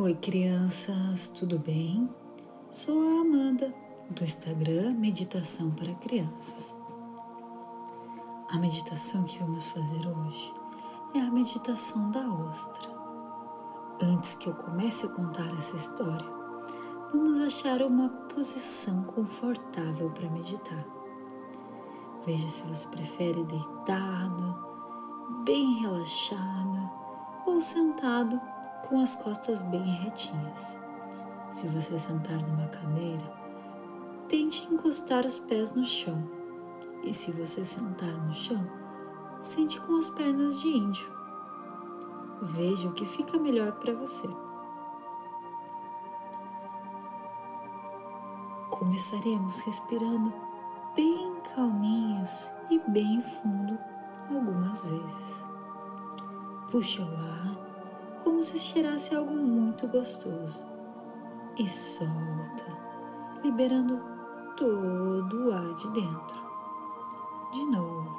Oi, crianças, tudo bem? Sou a Amanda do Instagram Meditação para Crianças. A meditação que vamos fazer hoje é a meditação da ostra. Antes que eu comece a contar essa história, vamos achar uma posição confortável para meditar. Veja se você prefere deitado, bem relaxada ou sentado com as costas bem retinhas. Se você sentar numa cadeira, tente encostar os pés no chão. E se você sentar no chão, sente com as pernas de índio. Veja o que fica melhor para você. Começaremos respirando bem calminhos e bem fundo algumas vezes. Puxa o ar como se cheirasse algo muito gostoso. E solta, liberando todo o ar de dentro. De novo,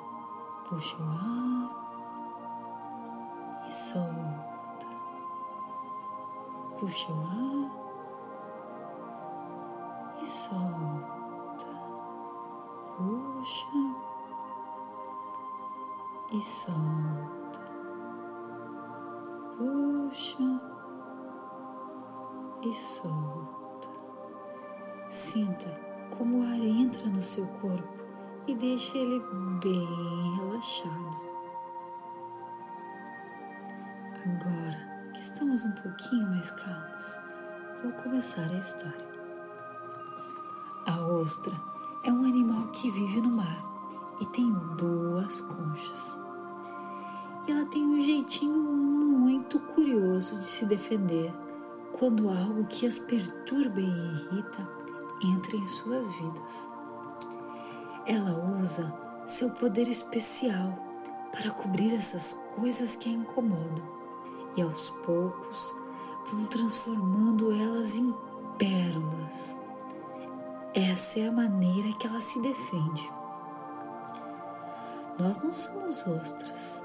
puxa o ar e solta. Puxa o ar e solta. Puxa e solta puxa e solta. Sinta como o ar entra no seu corpo e deixa ele bem relaxado. Agora que estamos um pouquinho mais calmos, vou começar a história. A ostra é um animal que vive no mar e tem duas conchas. E ela tem um jeitinho muito curioso de se defender quando algo que as perturba e irrita entra em suas vidas. Ela usa seu poder especial para cobrir essas coisas que a incomodam e aos poucos vão transformando elas em pérolas. Essa é a maneira que ela se defende. Nós não somos ostras,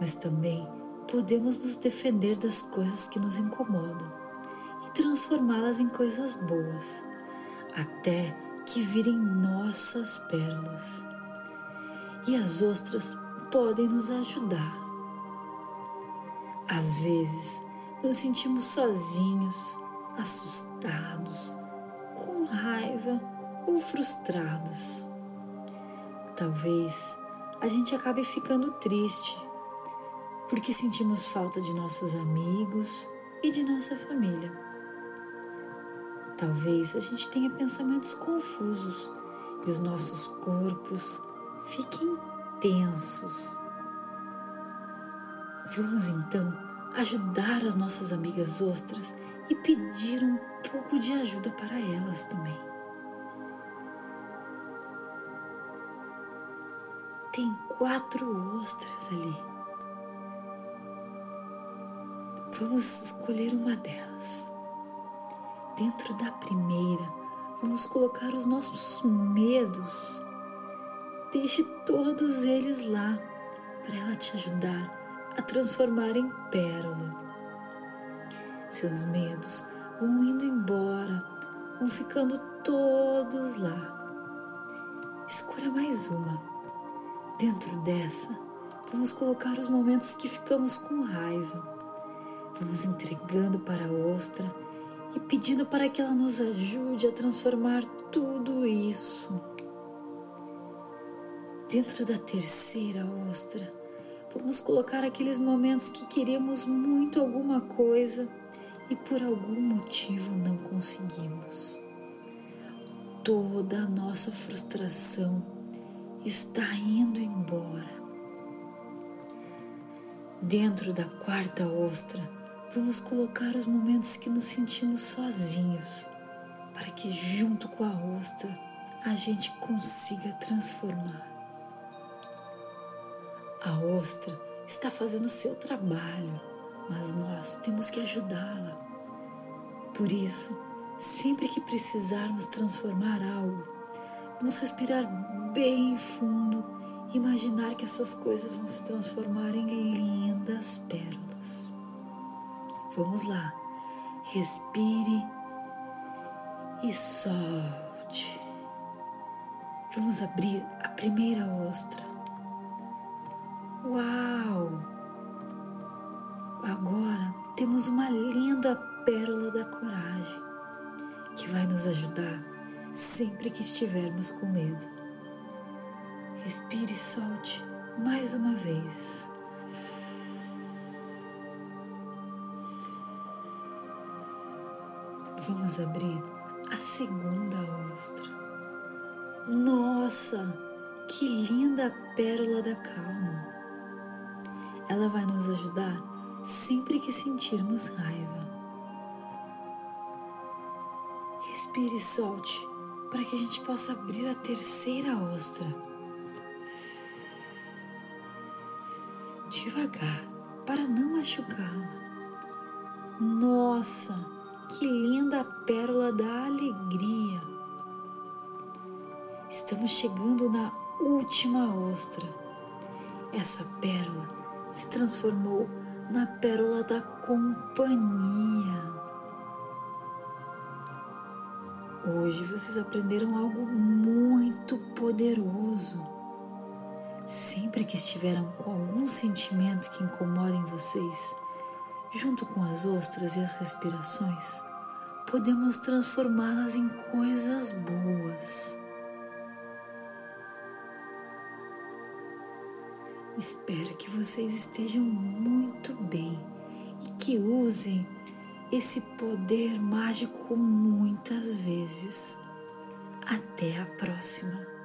mas também podemos nos defender das coisas que nos incomodam e transformá-las em coisas boas, até que virem nossas pérolas. E as ostras podem nos ajudar. Às vezes, nos sentimos sozinhos, assustados, com raiva ou frustrados. Talvez a gente acabe ficando triste porque sentimos falta de nossos amigos e de nossa família. Talvez a gente tenha pensamentos confusos e os nossos corpos fiquem tensos. Vamos então ajudar as nossas amigas ostras e pedir um pouco de ajuda para elas também. Tem quatro ostras ali Vamos escolher uma delas. Dentro da primeira, vamos colocar os nossos medos. Deixe todos eles lá para ela te ajudar a transformar em pérola. Seus medos vão indo embora, vão ficando todos lá. Escolha mais uma. Dentro dessa, vamos colocar os momentos que ficamos com raiva Vamos entregando para a ostra e pedindo para que ela nos ajude a transformar tudo isso. Dentro da terceira ostra, vamos colocar aqueles momentos que queremos muito alguma coisa e por algum motivo não conseguimos. Toda a nossa frustração está indo embora. Dentro da quarta ostra, Vamos colocar os momentos que nos sentimos sozinhos, para que junto com a ostra a gente consiga transformar. A ostra está fazendo o seu trabalho, mas nós temos que ajudá-la. Por isso, sempre que precisarmos transformar algo, vamos respirar bem fundo e imaginar que essas coisas vão se transformar em lindas pérolas. Vamos lá. Respire e solte. Vamos abrir a primeira ostra. Uau! Agora temos uma linda pérola da coragem que vai nos ajudar sempre que estivermos com medo. Respire e solte mais uma vez. Vamos abrir a segunda ostra. Nossa, que linda pérola da calma! Ela vai nos ajudar sempre que sentirmos raiva. Respire e solte para que a gente possa abrir a terceira ostra. Devagar, para não machucá-la. Nossa, que linda pérola da alegria! Estamos chegando na última ostra. Essa pérola se transformou na pérola da companhia. Hoje vocês aprenderam algo muito poderoso. Sempre que estiveram com algum sentimento que incomodem vocês, junto com as ostras e as respirações, podemos transformá-las em coisas boas. Espero que vocês estejam muito bem e que usem esse poder mágico muitas vezes. Até a próxima!